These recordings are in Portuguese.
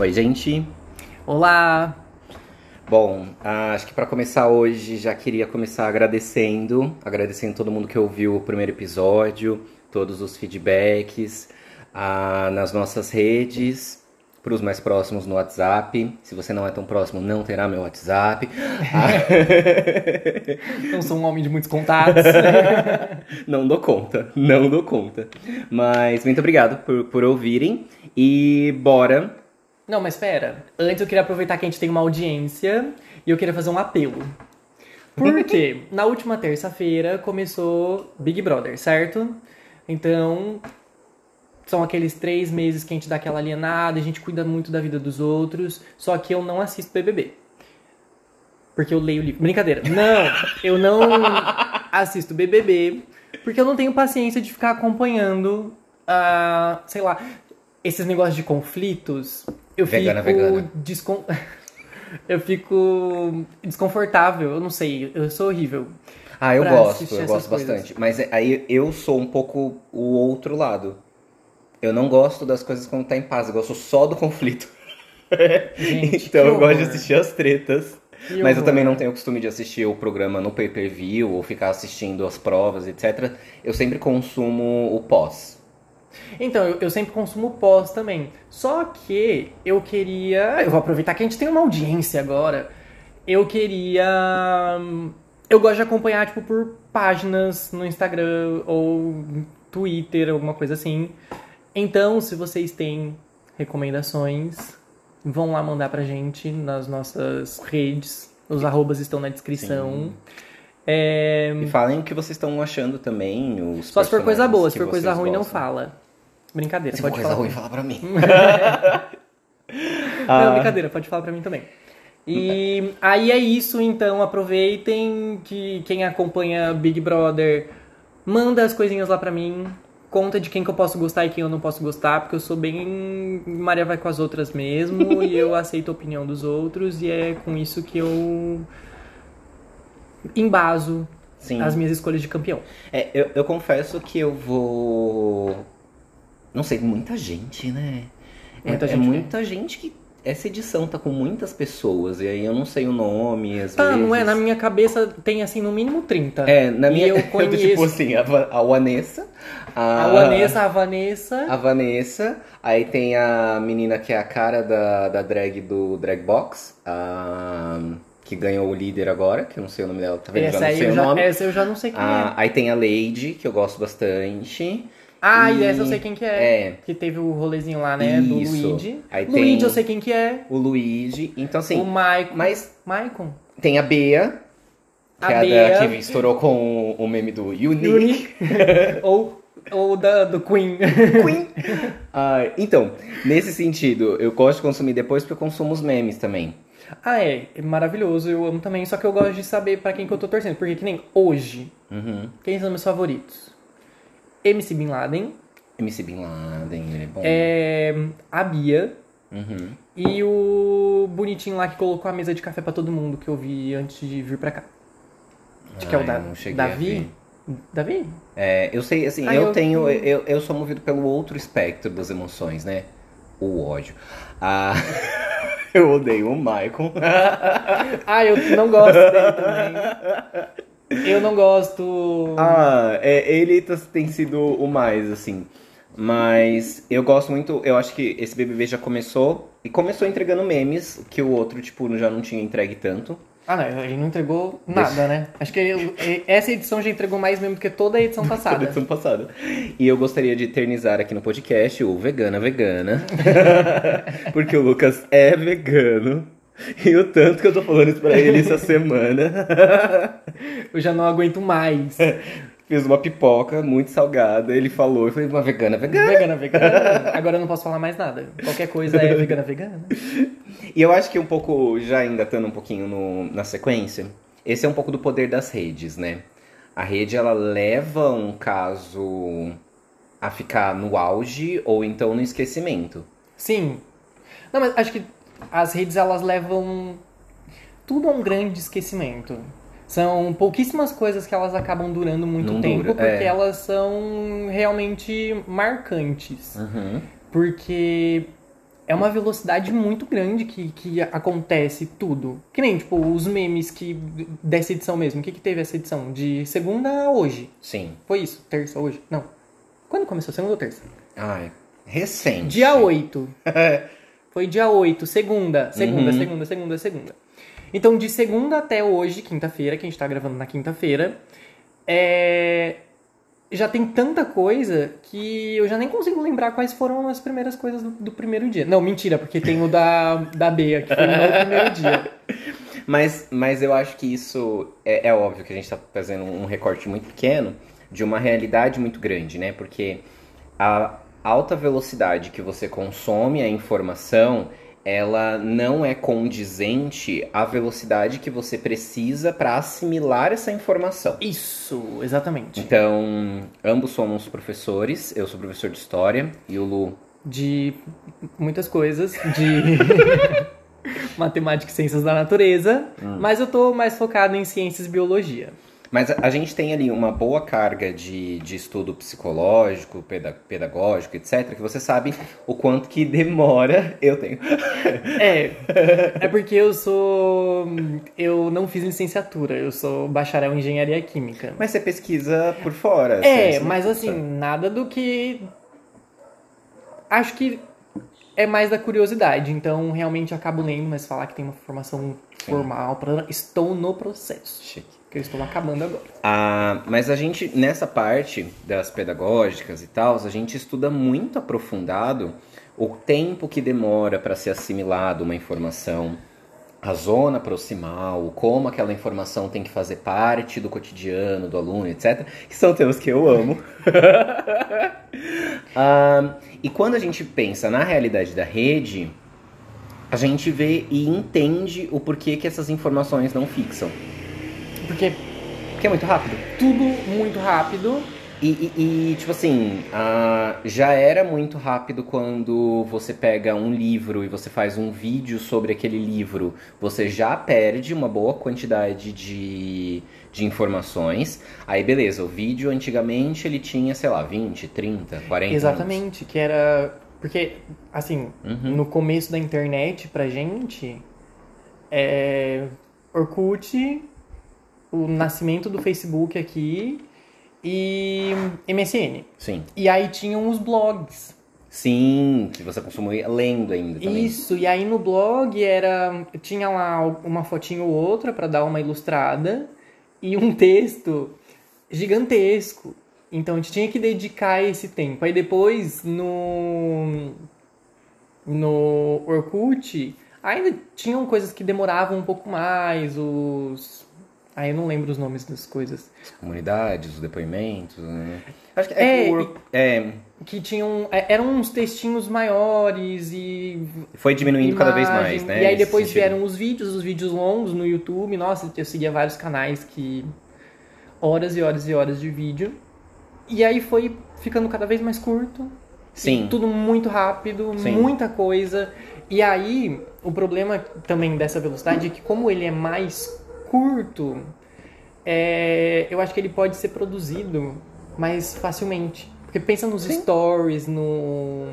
Oi, gente. Olá! Bom, ah, acho que para começar hoje já queria começar agradecendo, agradecendo todo mundo que ouviu o primeiro episódio, todos os feedbacks ah, nas nossas redes, para os mais próximos no WhatsApp. Se você não é tão próximo, não terá meu WhatsApp. Não sou um homem de muitos contatos. não dou conta, não dou conta. Mas muito obrigado por, por ouvirem e bora Não, mas espera. Antes eu queria aproveitar que a gente tem uma audiência e eu queria fazer um apelo. Porque na última terça-feira começou Big Brother, certo? Então, são aqueles três meses que a gente dá aquela alienada, a gente cuida muito da vida dos outros, só que eu não assisto BBB. Porque eu leio livro. Brincadeira. Não, eu não assisto BBB porque eu não tenho paciência de ficar acompanhando, ah, sei lá, esses negócios de conflitos. Eu Vegana, fico vegana. descon- Eu fico desconfortável, eu não sei, eu sou horrível. Ah, eu gosto, eu gosto coisas. bastante. Mas é- aí eu sou um pouco o outro lado. Eu não gosto das coisas quando tá em paz, eu gosto só do conflito. Gente, então eu gosto de assistir as tretas. Que Mas eu horror. também não tenho o costume de assistir o programa no pay-per-view ou ficar assistindo as provas, etc. Eu sempre consumo o pós. Então, eu, eu sempre consumo pós também. Só que eu queria. Eu vou aproveitar que a gente tem uma audiência agora. Eu queria. Eu gosto de acompanhar, tipo, por páginas no Instagram ou Twitter, alguma coisa assim. Então, se vocês têm recomendações, vão lá mandar pra gente nas nossas redes. Os arrobas estão na descrição. Sim. É, E falem o que vocês estão achando também. Os Só se for coisa boa, se for coisa ruim, não gostam. fala. Brincadeira, Se for pode coisa falar. ruim, fala pra mim. Não, Ah. brincadeira, pode falar pra mim também. E aí é isso, então aproveitem que quem acompanha Big Brother manda as coisinhas lá pra mim, conta de quem que eu posso gostar e quem eu não posso gostar, porque eu sou bem Maria vai com as outras mesmo e eu aceito a opinião dos outros e é com isso que eu embaso Sim. as minhas escolhas de campeão. É, eu, eu confesso que eu vou. Não sei, muita gente, né? É- Muita é, gente, né? muita gente que. Essa edição tá com muitas pessoas, e aí eu não sei o nome, às Tá, vezes. não é? Na minha cabeça tem assim no mínimo 30. É, na E minha. eu tô conheço- tipo assim, a, a Vanessa. A, A Vanessa, a Vanessa. A Vanessa. Aí tem a menina que é a cara da, da drag do Drag Box. A, que ganhou o líder agora, que eu não sei o nome dela, tá vendo? Essa já não sei eu o já, nome. essa eu já não sei quem Ah, é. aí tem a Lady, que eu gosto bastante. Ah, e essa eu sei quem que é. É. Que teve o rolezinho lá, né? Do Isso. Luigi. Aí Luigi eu sei quem que é. O Luigi. Então, assim, o Maicon. mas Maicon. tem a Bea, que A é a Bea. da, que estourou com o meme do Unique. Uni. ou ou da, do Queen. Queen. Ah, então, nesse sentido, eu gosto de consumir depois porque eu consumo os memes também. Ah, é. É maravilhoso. Eu amo também. Só que eu gosto de saber pra quem que eu tô torcendo. Porque que nem hoje, Uhum. quem são meus favoritos? MC Bin Laden. MC Bin Laden, ele é bom. É, a Bia. Uhum. E o bonitinho lá que colocou a mesa de café pra todo mundo que eu vi antes de vir pra cá. Acho que é Ah, o da, eu não cheguei a Davi. Davi? É, eu sei, assim, Ah, eu, eu- tenho. Eu, eu sou movido pelo outro espectro das emoções, né? O ódio. Ah, eu odeio o Michael. Ah, eu não gosto dele também. Eu não gosto. Ah, é, ele tá- tem sido o mais, assim. Mas eu gosto muito, eu acho que esse BBB já começou. E começou entregando memes, que o outro, tipo, já não tinha entregue tanto. Ah, não, ele não entregou nada, né? Acho que ele- essa edição já entregou mais mesmo do que toda a edição Da passada. edição passada. E eu gostaria de eternizar aqui no podcast o Vegana Vegana. Porque o Lucas é vegano. E o tanto que eu tô falando isso pra ele essa semana. Eu já não aguento mais. Fiz uma pipoca muito salgada. Ele falou, eu falei, uma vegana vegana. Vegana, vegana. Agora eu não posso falar mais nada. Qualquer coisa é vegana, vegana. E eu acho que um pouco, já engatando um pouquinho no- na sequência, esse é um pouco do poder das redes, né? A rede, ela leva um caso a ficar no auge ou então no esquecimento. Sim. Não, mas acho que as redes elas levam tudo a um grande esquecimento. São pouquíssimas coisas que elas acabam durando muito Não tempo, dura, porque é. elas são realmente marcantes. Uhum. Porque é uma velocidade muito grande que, que acontece tudo. Que nem, tipo, os memes que dessa edição mesmo. O que, que teve essa edição? De segunda a hoje. Sim. Foi isso? Terça hoje? Não. Quando começou? Segunda ou terça? Ai, recente. Dia 8. Foi dia 8, segunda. Segunda, Uhum. segunda, segunda, segunda. Então, de segunda até hoje, quinta-feira, que a gente tá gravando na quinta-feira, é... já tem tanta coisa que eu já nem consigo lembrar quais foram as primeiras coisas do, do primeiro dia. Não, mentira, porque tem o da, da Bea, que foi no primeiro dia. Mas, mas eu acho que isso é, é óbvio que a gente está fazendo um recorte muito pequeno de uma realidade muito grande, né? Porque a alta velocidade que você consome a informação, ela não é condizente à velocidade que você precisa para assimilar essa informação. Isso, exatamente. Então, ambos somos professores, eu sou professor de história e o Lu De muitas coisas, de matemática e ciências da natureza, mas eu tô mais focado em ciências e biologia. Mas a, gente tem ali uma boa carga de, de estudo psicológico, peda- pedagógico, etc., que você sabe o quanto que demora. Eu tenho. É, é porque eu sou. Eu não fiz licenciatura, eu sou bacharel em engenharia química. Mas você pesquisa por fora. É, você- mas assim, nada do que. Acho que é mais da curiosidade, então realmente acabo lendo, mas falar que tem uma formação formal, pra- estou no processo. Chique. Que eu estou acabando agora. Ah, mas a gente, nessa parte das pedagógicas e tal, a gente estuda muito aprofundado o tempo que demora para ser assimilado uma informação, a zona proximal, como aquela informação tem que fazer parte do cotidiano do aluno, etc. Que são temas que eu amo. Ah, e quando a gente pensa na realidade da rede, a gente vê e entende o porquê que essas informações não fixam. Porque Porque é muito rápido. tudo muito rápido. E, e- e, tipo assim, ah, já era muito rápido quando você pega um livro e você faz um vídeo sobre aquele livro. Você já perde uma boa quantidade de, de informações. Aí, beleza, o vídeo antigamente ele tinha, sei lá, 20, 30, 40 Exatamente, que era. Porque, assim, Uhum. no começo da internet, pra gente, é. Orkut, o nascimento do Facebook aqui e MSN. Sim. E aí tinham os blogs. Sim, que você consumia lendo ainda também. Isso, e aí no blog era. Tinha lá uma fotinho ou outra pra dar uma ilustrada e um texto gigantesco. Então a gente tinha que dedicar esse tempo. Aí depois no. No Orkut ainda tinham coisas que demoravam um pouco mais, os. Aí eu não lembro os nomes das coisas. As comunidades, os depoimentos, né? Acho que é, É, que o é, Que tinham. é, Eram uns textinhos maiores e foi diminuindo cada vez imagem. mais, né? E aí depois vieram os vídeos, os vídeos longos no YouTube. Nossa, eu seguia vários canais que. Horas e horas e horas de vídeo. E aí foi ficando cada vez mais curto. Sim. Tudo muito rápido, Sim. muita coisa. E aí, o problema também dessa velocidade é que como ele é mais curto, é, eu acho que ele pode ser produzido mais facilmente. Porque pensa nos stories, no.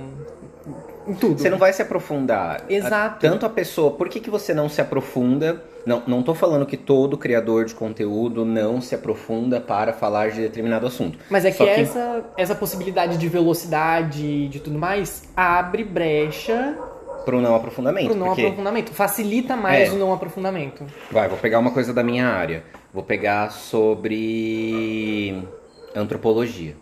em tudo. Você não vai se aprofundar. Exato. A- Tanto a pessoa, por que, que você não se aprofunda? Não, não tô falando que todo criador de conteúdo não se aprofunda para falar de determinado assunto. Mas é que, que- Essa, essa possibilidade de velocidade e de tudo mais abre brecha Pro não aprofundamento. pro não porque, aprofundamento. Facilita mais É. o não aprofundamento. vai, vou pegar uma coisa da minha área. Vou pegar sobre antropologia.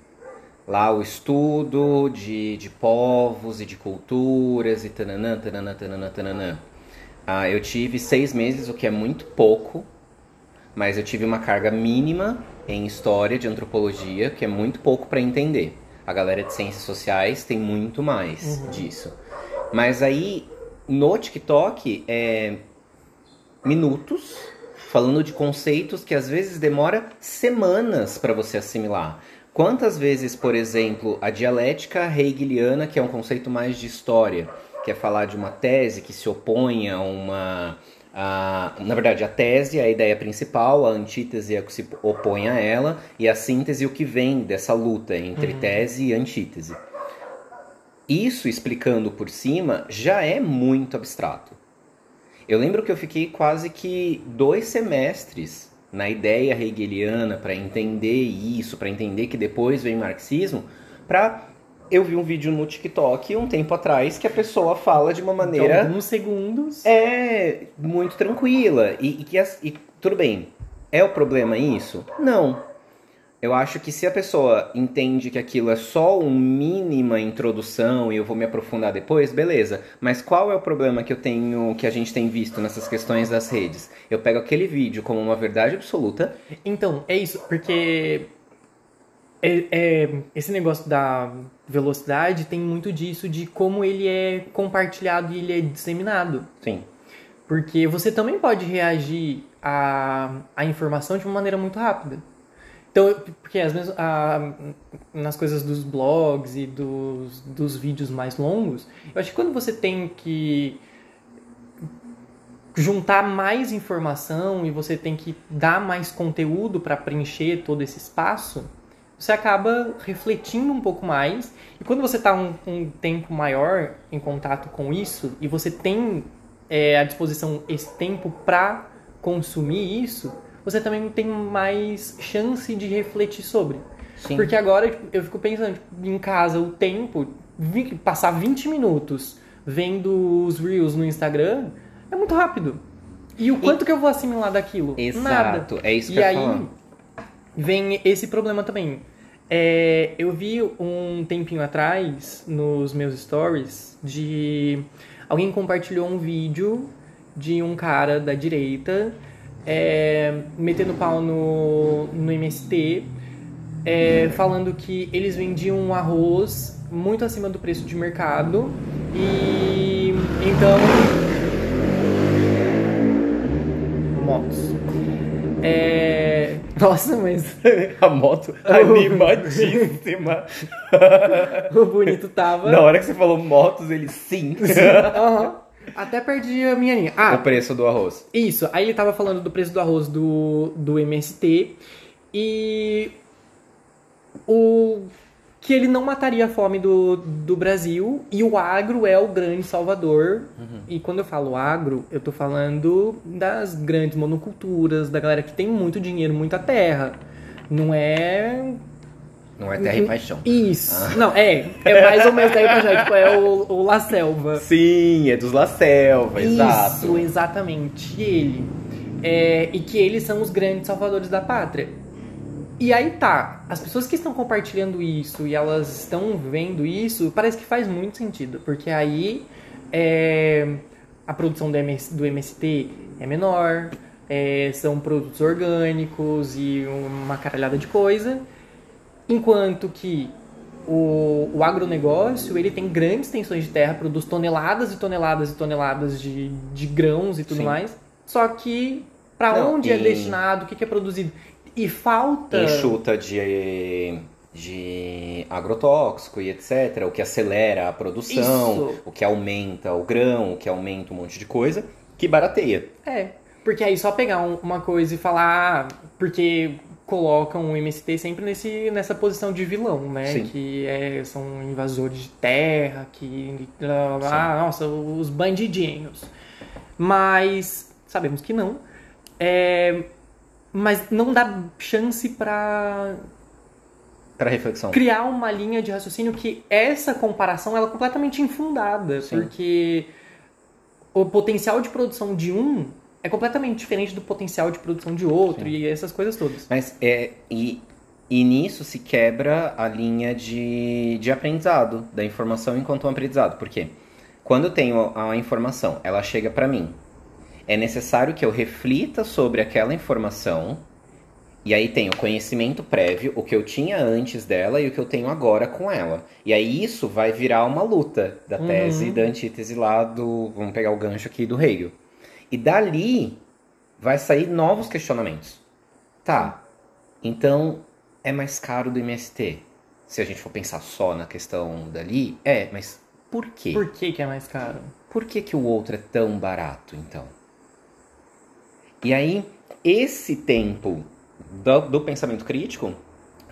Lá o estudo de, de povos e de culturas e tananã, tananã, tananã, tananã. Ah, eu tive seis meses, o que é muito pouco, mas eu tive uma carga mínima em história de antropologia, que é muito pouco para entender. A galera de ciências sociais tem muito mais disso. Mas aí, no TikTok, é minutos falando de conceitos que às vezes demora semanas para você assimilar. Quantas vezes, por exemplo, a dialética hegeliana, que é um conceito mais de história, que é falar de uma tese que se opõe a uma. a- na verdade, a tese é a ideia principal, a antítese é o que se opõe a ela, e a síntese é o que vem dessa luta entre tese e antítese. Isso explicando por cima já é muito abstrato. Eu lembro que eu fiquei quase que dois semestres na ideia hegeliana para entender isso, para entender que depois vem marxismo, para eu vi um vídeo no TikTok um tempo atrás que a pessoa fala de uma maneira. Então, alguns segundos. É, muito tranquila. E, e que e, tudo bem. É o problema isso? Não. Eu acho que se a pessoa entende que aquilo é só uma mínima introdução e eu vou me aprofundar depois, beleza. Mas qual é o problema que eu tenho, que a gente tem visto nessas questões das redes? Eu pego aquele vídeo como uma verdade absoluta. Então, é isso, porque é, é, esse negócio da velocidade tem muito disso de como ele é compartilhado e ele é disseminado. Sim. Porque você também pode reagir à, à informação de uma maneira muito rápida. Então, porque às vezes a, nas coisas dos blogs e dos, dos vídeos mais longos, eu acho que quando você tem que juntar mais informação e você tem que dar mais conteúdo para preencher todo esse espaço, você acaba refletindo um pouco mais. E quando você está um, um, tempo maior em contato com isso e você tem é, à disposição esse tempo para consumir isso, você também tem mais chance de refletir sobre. Sim. Porque agora tipo, eu fico pensando tipo, em casa o tempo, passar 20 minutos vendo os Reels no Instagram é muito rápido. E o quanto e... que eu vou assimilar daquilo? Exato, Nada. é isso que e eu aí vem esse problema também. É, eu vi um tempinho atrás nos meus stories de alguém compartilhou um vídeo de um cara da direita é, metendo pau no, no MST, é, falando que eles vendiam um arroz muito acima do preço de mercado e então motos. É... Nossa, mas. A moto animadíssima. o bonito tava. Na hora que você falou motos, ele sim. Aham. Uhum. Até perdi a minha linha. Ah, o preço do arroz. Isso. Aí ele tava falando do preço do arroz do, do MST e o que ele não mataria a fome do, do Brasil e o agro é o grande salvador. Uhum. E quando eu falo agro, eu tô falando das grandes monoculturas, da galera que tem muito dinheiro, muita terra. Não é não é terra e paixão. Isso. Ah. Não, é. É mais ou menos terra e paixão. tipo, é o, o La Selva. Sim, é dos La Selva, Isso, exato. Isso, exatamente. Ele. É, e que eles são os grandes salvadores da pátria. E aí tá, as pessoas que estão compartilhando isso e elas estão vendo isso, parece que faz muito sentido. Porque aí é, a produção do, MS, do MST é menor, é, são produtos orgânicos e uma caralhada de coisa. Enquanto que o, o agronegócio ele tem grandes extensões de terra, produz toneladas e toneladas e toneladas de, de grãos e tudo Sim. mais. Só que para onde é destinado, o que, que é produzido? E falta. Enxuta de, de agrotóxico e etc. O que acelera a produção, Isso. o que aumenta o grão, o que aumenta um monte de coisa, que barateia. É. Porque aí só pegar uma coisa e falar, ah, porque colocam o MST sempre nesse, nessa posição de vilão, né? Sim. Que é, são invasores de terra, que. Ah, nossa, os bandidinhos. Mas sabemos que não. É, mas não dá chance para para reflexão. Criar uma linha de raciocínio que essa comparação ela é completamente infundada, Sim. porque o potencial de produção de um é completamente diferente do potencial de produção de outro Sim. e essas coisas todas. Mas é. E, e nisso se quebra a linha de, de aprendizado, da informação enquanto um aprendizado. Por quê? Quando eu tenho a informação, ela chega para mim. É necessário que eu reflita sobre aquela informação. E aí tem o conhecimento prévio, o que eu tinha antes dela e o que eu tenho agora com ela. E aí isso vai virar uma luta da tese uhum. da antítese lá do. Vamos pegar o gancho aqui do Hegel. E dali vai sair novos questionamentos. Tá, então é mais caro do MST. Se a gente for pensar só na questão dali, é, mas por quê? Por que, que é mais caro? Por que, que o outro é tão barato, então? E aí, esse tempo do, do pensamento crítico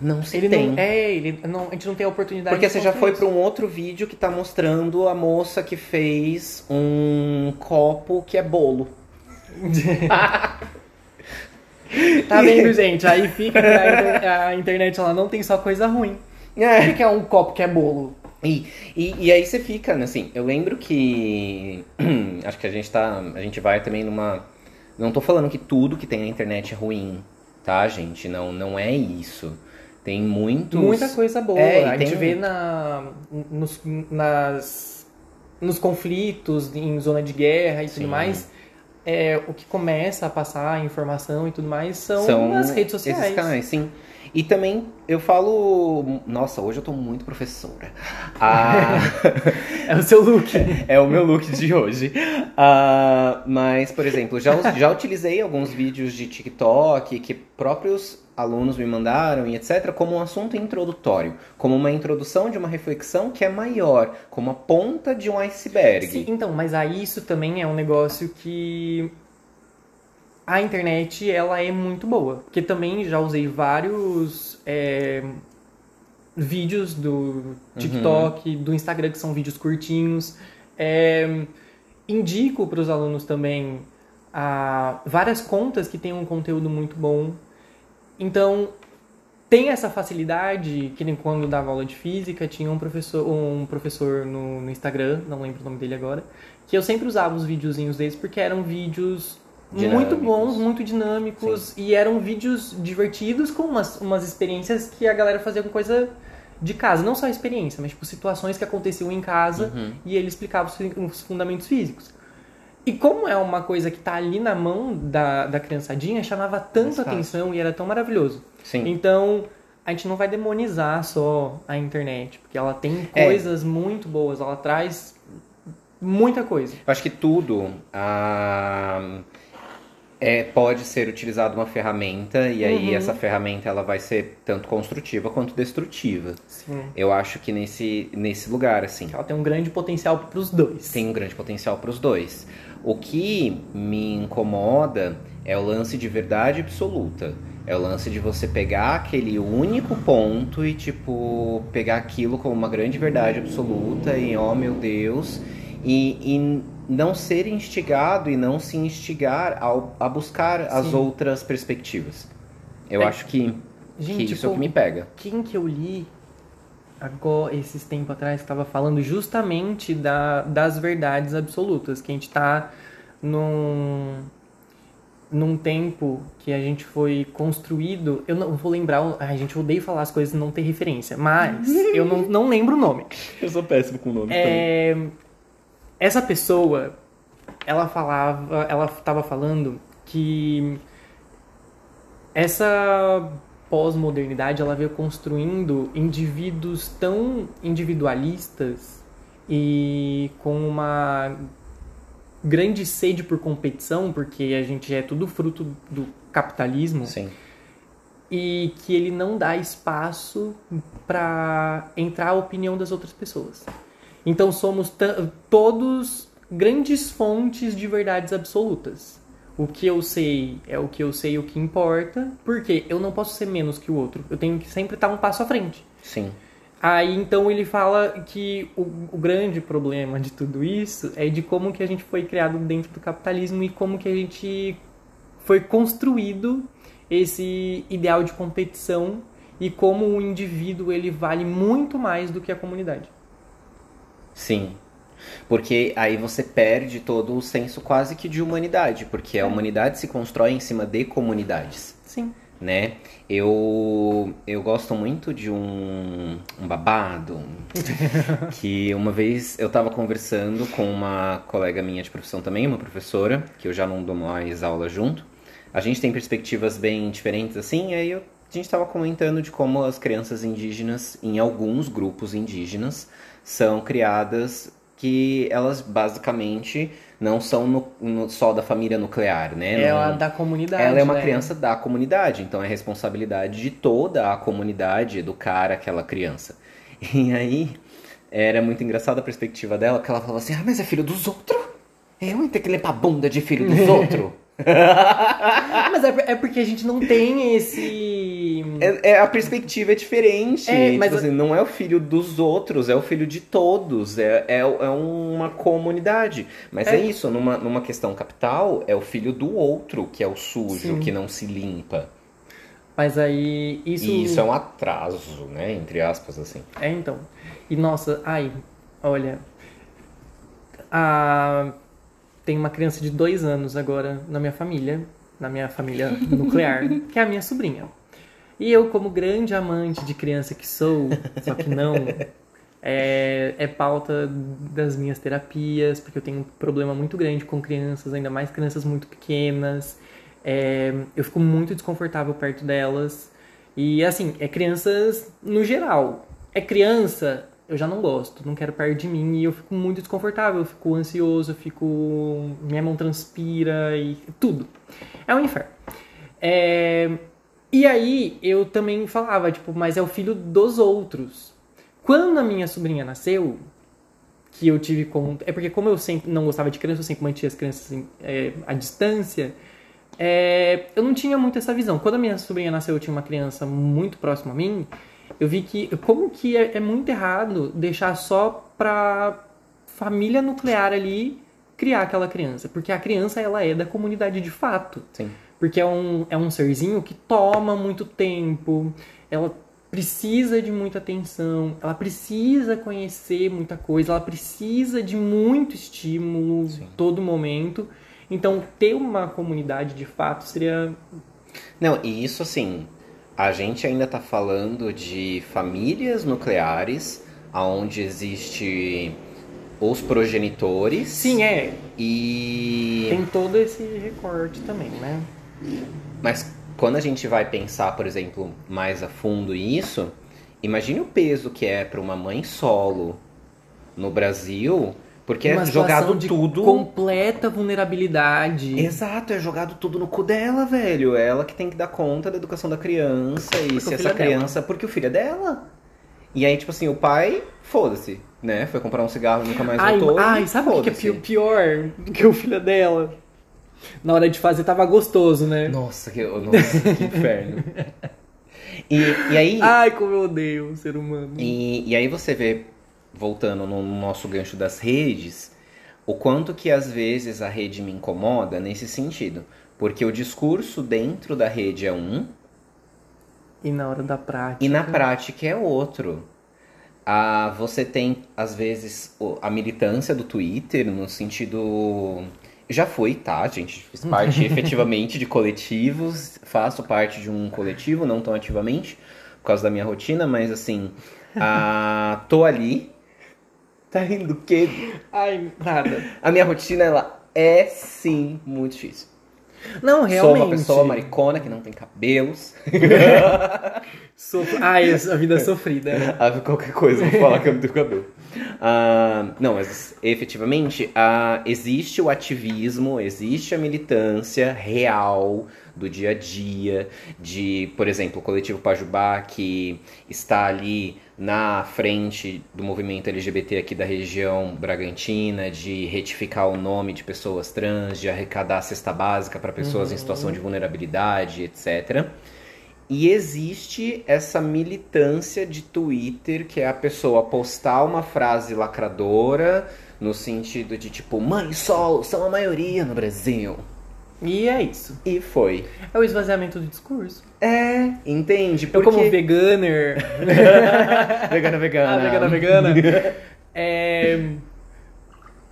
Não se Ele tem. não. É, ele não, a gente não tem a oportunidade Porque de você já foi para um outro vídeo que tá mostrando a moça que fez um copo que é bolo. Tá vendo, gente? Aí fica a, inter- a internet ela não tem só coisa ruim. O É. que que é um copo que é bolo? E, e, e aí você fica, né, assim, eu lembro que. acho que a gente tá. A gente vai também numa. Não tô falando que tudo que tem na internet é ruim, tá, gente? Não, não é isso. Tem muitos. Muita coisa boa. É, a gente tem- vê na, nos, nas, nos conflitos, em zona de guerra e Sim. tudo mais. É, o que começa a passar a informação e tudo mais são, São as redes sociais. Esses canais, sim. E também eu falo. Nossa, hoje eu tô muito professora. Ah, É o seu look. é o meu look de hoje. Ah, mas, por exemplo, já, já utilizei alguns vídeos de TikTok que próprios alunos me mandaram e etc. como um assunto introdutório, como uma introdução de uma reflexão que é maior, como a ponta de um iceberg. Sim, então, mas aí isso também é um negócio que a internet ela é muito boa. Porque também já usei vários é, vídeos do TikTok, do Instagram, que são vídeos curtinhos. É, indico para os alunos também ah, várias contas que têm um conteúdo muito bom. Então, tem essa facilidade, que nem quando dava aula de física, tinha um professor, um professor no, no Instagram, não lembro o nome dele agora, que eu sempre usava os videozinhos deles porque eram vídeos muito Dinâmicos. bons, muito dinâmicos e eram vídeos divertidos com umas, umas experiências que a galera fazia com coisa de casa, não só experiência, mas tipo situações que aconteciam em casa Uhum. e ele explicava os, os fundamentos físicos. E como é uma coisa que tá ali na mão da, da criançadinha, chamava tanta atenção e era tão maravilhoso. Sim. Então, a gente não vai demonizar só a internet, porque ela tem É. coisas muito boas, ela traz muita coisa. Eu acho que tudo ah, é, pode ser utilizado uma ferramenta e aí Uhum. essa ferramenta ela vai ser tanto construtiva quanto destrutiva. Sim. Eu acho que nesse, nesse lugar, assim, Ela tem um grande potencial pros dois. tem um grande potencial para os dois. O que me incomoda é o lance de verdade absoluta. É o lance de você pegar aquele único ponto e, tipo, pegar aquilo como uma grande verdade absoluta e, oh meu Deus, e, e não ser instigado e não se instigar ao, a buscar as Sim. outras perspectivas. Eu É, acho que, Gente, que isso é o pô, que me pega. quem que eu li agora, esses tempos atrás, que estava falando justamente da, das verdades absolutas, que a gente tá num, num tempo que a gente foi construído. Eu não vou lembrar. Ai, gente, eu odeio falar as coisas e não ter referência, mas eu não, não lembro o nome. Eu sou péssimo com o nome É, essa pessoa, ela falava, ela estava falando que essa pós-modernidade ela veio construindo indivíduos tão individualistas e com uma grande sede por competição, porque a gente é tudo fruto do capitalismo Sim. e que ele não dá espaço para entrar a opinião das outras pessoas. Então somos todos grandes fontes de verdades absolutas. O que eu sei é o que eu sei, o que importa, porque eu não posso ser menos que o outro. Eu tenho que sempre estar um passo à frente. Sim. Aí então ele fala que o, o grande problema de tudo isso é de como que a gente foi criado dentro do capitalismo e como que a gente foi construído esse ideal de competição e como o indivíduo ele vale muito mais do que a comunidade. Sim. Porque aí você perde todo o senso quase que de humanidade, porque a humanidade se constrói em cima de comunidades, Sim. né? Eu, eu gosto muito de um, um babado que uma vez eu tava conversando com uma colega minha de profissão também, uma professora, que eu já não dou mais aula junto. A gente tem perspectivas bem diferentes assim, e aí eu- a gente tava comentando de como as crianças indígenas, em alguns grupos indígenas, são criadas que elas basicamente não são no- no- só da família nuclear, né? É Não- a da comunidade. ela é uma né? criança da comunidade, então é responsabilidade de toda a comunidade educar aquela criança. E aí era muito engraçada a perspectiva dela, que ela falava assim: ah, mas é filho dos outros? Eu ia ter que limpar a bunda de filho dos outros? Mas é, é porque a gente não tem esse. É, é- a perspectiva é diferente. É, tipo mas- assim, não é o filho dos outros, é o filho de todos. É, é, é uma comunidade. Mas é, É. isso, numa, numa questão capital, é o filho do outro que é o sujo, Sim. que não se limpa. Mas aí. Isso. E isso é um atraso, né? Entre aspas, assim. É, então. E nossa, ai, olha. A... Tem uma criança de dois anos agora na minha família, na minha família nuclear, que é a minha sobrinha. E eu, como grande amante de criança que sou, só que não, é, é pauta das minhas terapias, porque eu tenho um problema muito grande com crianças, ainda mais crianças muito pequenas. É, eu fico muito desconfortável perto delas. E assim, é crianças no geral. É criança, eu já não gosto, não quero perto de mim e eu fico muito desconfortável, eu fico ansioso, eu fico. Minha mão transpira e tudo. É um inferno. É, E aí eu também falava, tipo, mas é o filho dos outros. Quando a minha sobrinha nasceu, que eu tive com. É porque, como eu sempre não gostava de criança, eu sempre mantinha as crianças assim, é, à distância. é, eu não tinha muito essa visão. Quando a minha sobrinha nasceu, eu tinha uma criança muito próxima a mim. Eu vi que como que é, é muito errado deixar só pra família nuclear ali criar aquela criança, porque a criança ela é da comunidade de fato. Sim. Porque é um, é um serzinho que toma muito tempo, ela precisa de muita atenção, ela precisa conhecer muita coisa, ela precisa de muito estímulo Sim. todo momento. Então, ter uma comunidade de fato seria. Não, e isso assim, a gente ainda tá falando de famílias nucleares, onde existe os progenitores. Sim, é. E. Tem todo esse recorte também, né? Mas quando a gente vai pensar, por exemplo, mais a fundo isso, imagine o peso que é para uma mãe solo no Brasil, porque Uma é jogado de tudo. Completa vulnerabilidade. Exato, é jogado tudo no cu dela, velho. É ela que tem que dar conta da educação da criança e Porque se o essa é dela. criança. Porque o filho é dela. E aí, tipo assim, o pai, foda-se, né? Foi comprar um cigarro e nunca mais Ai, voltou. ai e sabe o que é pior do que o filho dela? Na hora de fazer tava gostoso, né? Nossa, que, nossa, que inferno. E, e aí. Ai, como eu odeio o ser humano. E, e aí você vê, voltando no nosso gancho das redes, o quanto que às vezes a rede me incomoda nesse sentido. Porque o discurso dentro da rede é um E na hora da prática. e na prática é outro. Ah, você tem, às vezes, a militância do Twitter no sentido. Já fui, tá, gente? Fiz parte efetivamente de coletivos, faço parte de um coletivo, não tão ativamente, por causa da minha rotina, mas assim, ah, tô ali. Tá rindo do quê? Ai, nada. A minha rotina, ela é sim muito difícil. Não, realmente. Sou uma pessoa maricona que não tem cabelos. Sofro- Ai, a vida é sofrida. Ah, qualquer coisa, vou falar que eu não tenho cabelo. Ah, não, mas efetivamente ah, existe o ativismo, existe a militância real do dia a dia, de, por exemplo, o coletivo Pajubá, que está ali na frente do movimento LGBT aqui da região Bragantina, de retificar o nome de pessoas trans, de arrecadar cesta básica para pessoas em situação de vulnerabilidade, etc. E existe essa militância de Twitter, que é a pessoa postar uma frase lacradora, no sentido de tipo, mãe solo são a maioria no Brasil. E é isso. E foi. É o esvaziamento do discurso. É, entende? Eu, como Porque- veganer. vegana, vegana. Ah, vegana, vegana. é...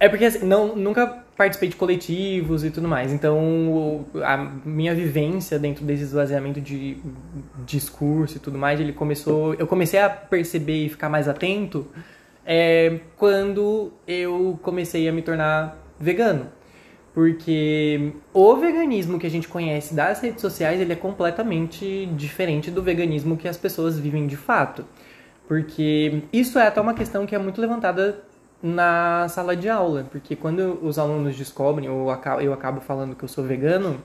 é porque assim, não, nunca participei de coletivos e tudo mais. Então, a minha vivência dentro desse esvaziamento de discurso e tudo mais, ele começou. Eu comecei a perceber e ficar mais atento é, quando eu comecei a me tornar vegano. Porque o veganismo que a gente conhece das redes sociais, ele é completamente diferente do veganismo que as pessoas vivem de fato. Porque isso é até uma questão que é muito levantada na sala de aula. Porque quando os alunos descobrem, ou eu acabo falando que eu sou vegano,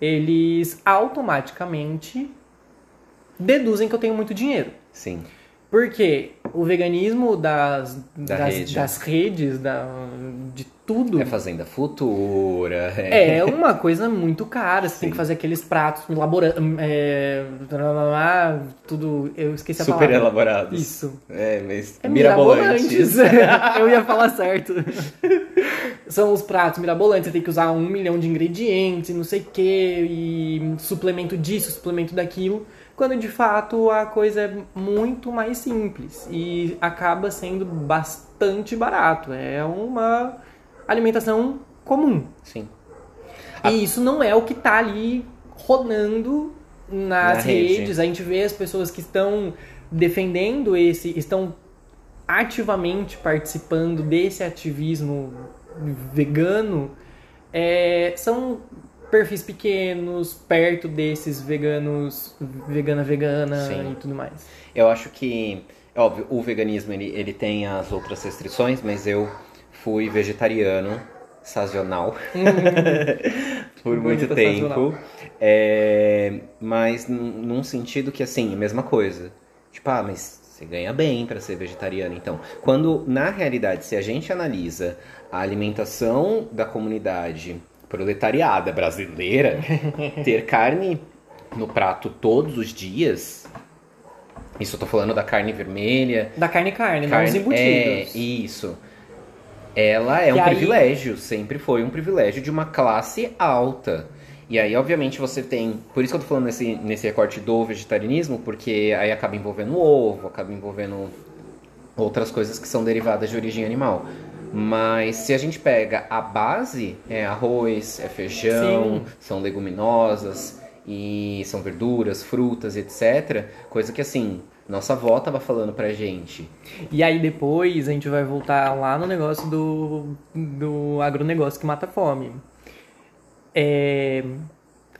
eles automaticamente deduzem que eu tenho muito dinheiro. Sim. Porque o veganismo das, Da das, rede. das redes, da, de tudo, É Fazenda Futura. É. é uma coisa muito cara. Você tem Sim. que fazer aqueles pratos elaborados. É, tudo. Eu esqueci a Super palavra. elaborados. Isso. É, mas É mirabolantes. mirabolantes. Eu ia falar certo. São os pratos mirabolantes. Você tem que usar um milhão de ingredientes não sei o que. E suplemento disso, suplemento daquilo. Quando de fato a coisa é muito mais simples. E acaba sendo bastante barato. É uma alimentação comum. Sim. E isso não é o que tá ali rodando nas Na rede. redes. A gente vê as pessoas que estão defendendo esse, estão ativamente participando desse ativismo vegano, é, são perfis pequenos, perto desses veganos, vegana, vegana Sim. e tudo mais. Eu acho que, óbvio, o veganismo ele, ele tem as outras restrições, mas eu fui vegetariano sazonal por muito tempo. É, mas num num sentido que, assim, a mesma coisa. Tipo, ah, mas você ganha bem para ser vegetariano. Então, quando na realidade, se a gente analisa a alimentação da comunidade proletariada brasileira, ter carne no prato todos os dias. Isso eu tô falando da carne vermelha. Da carne carne, não Carne, os embutidos. É, isso. Ela é Que um aí- privilégio, sempre foi um privilégio de uma classe alta. E aí, obviamente, você tem. Por isso que eu tô falando nesse, nesse recorte do vegetarianismo, porque aí acaba envolvendo ovo, acaba envolvendo outras coisas que são derivadas de origem animal. Mas se a gente pega a base, é arroz, é feijão, Sim. são leguminosas e são verduras, frutas, etc. Coisa que assim, nossa avó tava falando pra gente. E aí depois a gente vai voltar lá no negócio do, do agronegócio que mata a fome. É,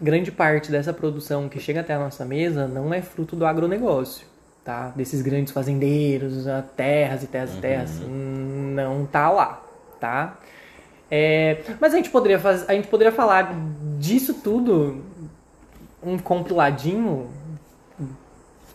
grande parte dessa produção que chega até a nossa mesa não é fruto do agronegócio, tá? Desses grandes fazendeiros, terras e terras e terras, não tá lá, tá? É, mas a gente poderia faz, a gente poderia falar disso tudo um compiladinho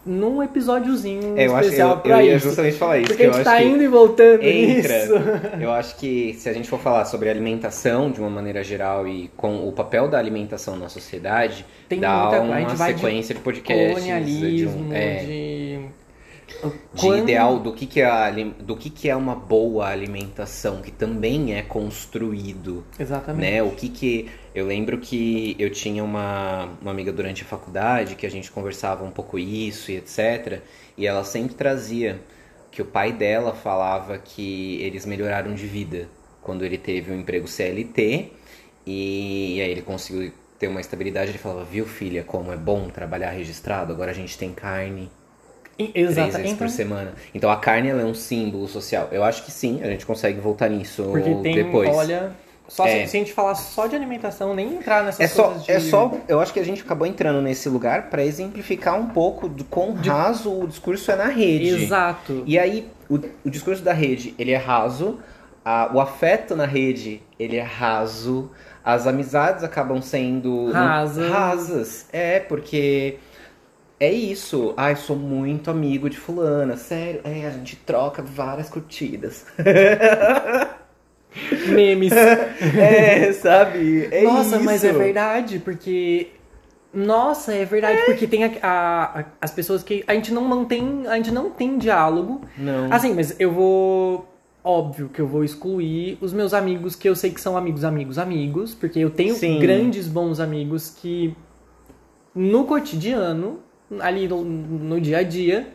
num episódiozinho É, eu acho especial eu, pra eu ia isso. justamente falar isso. Porque que a eu gente acho tá indo e voltando entra. nisso. Eu acho que se a gente for falar sobre alimentação de uma maneira geral e com o papel da alimentação na sociedade, Tem dá muita- uma a gente vai de sequência de, podcasts de, Colonialismo, um, é, de... de Quando- ideal do que, que é do que, que é uma boa alimentação, que também é construído. Exatamente. né? O que que eu lembro que eu tinha uma, uma amiga durante a faculdade que a gente conversava um pouco isso e etc. E ela sempre trazia que o pai dela falava que eles melhoraram de vida quando ele teve um emprego CLT e, e aí ele conseguiu ter uma estabilidade. Ele falava, viu filha, como é bom trabalhar registrado. Agora a gente tem carne E- três vezes então, por semana. Então a carne ela é um símbolo social. Eu acho que sim, a gente consegue voltar nisso porque tem, depois. olha, só É. se, se a gente falar só de alimentação, nem entrar nessas É só, coisas de... é só, eu acho que a gente acabou entrando nesse lugar pra exemplificar um pouco do quão raso o discurso é na rede. Exato. E aí, o, o discurso da rede, ele é raso, a- o afeto na rede, ele é raso, as amizades acabam sendo Rasas. rasas. É, porque é isso. Ai, sou muito amigo de fulana, sério. É, a gente troca várias curtidas. Memes. é, sabe? É Nossa, mas é isso. verdade, porque... Nossa, é verdade, porque tem a- a- as pessoas que... A gente não mantém... A gente não tem diálogo. Não. Assim, mas eu vou... Óbvio que eu vou excluir os meus amigos que eu sei que são amigos, amigos, amigos, porque eu tenho Sim. grandes bons amigos que no cotidiano, ali no, no dia a dia,